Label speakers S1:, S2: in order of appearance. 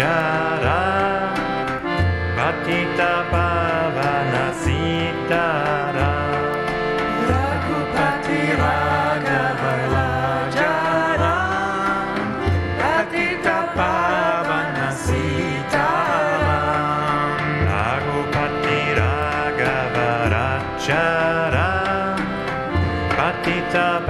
S1: Shara Patita Bhavana Sitara
S2: Raghupati Raghava Lajara Patita Sitara
S1: Patita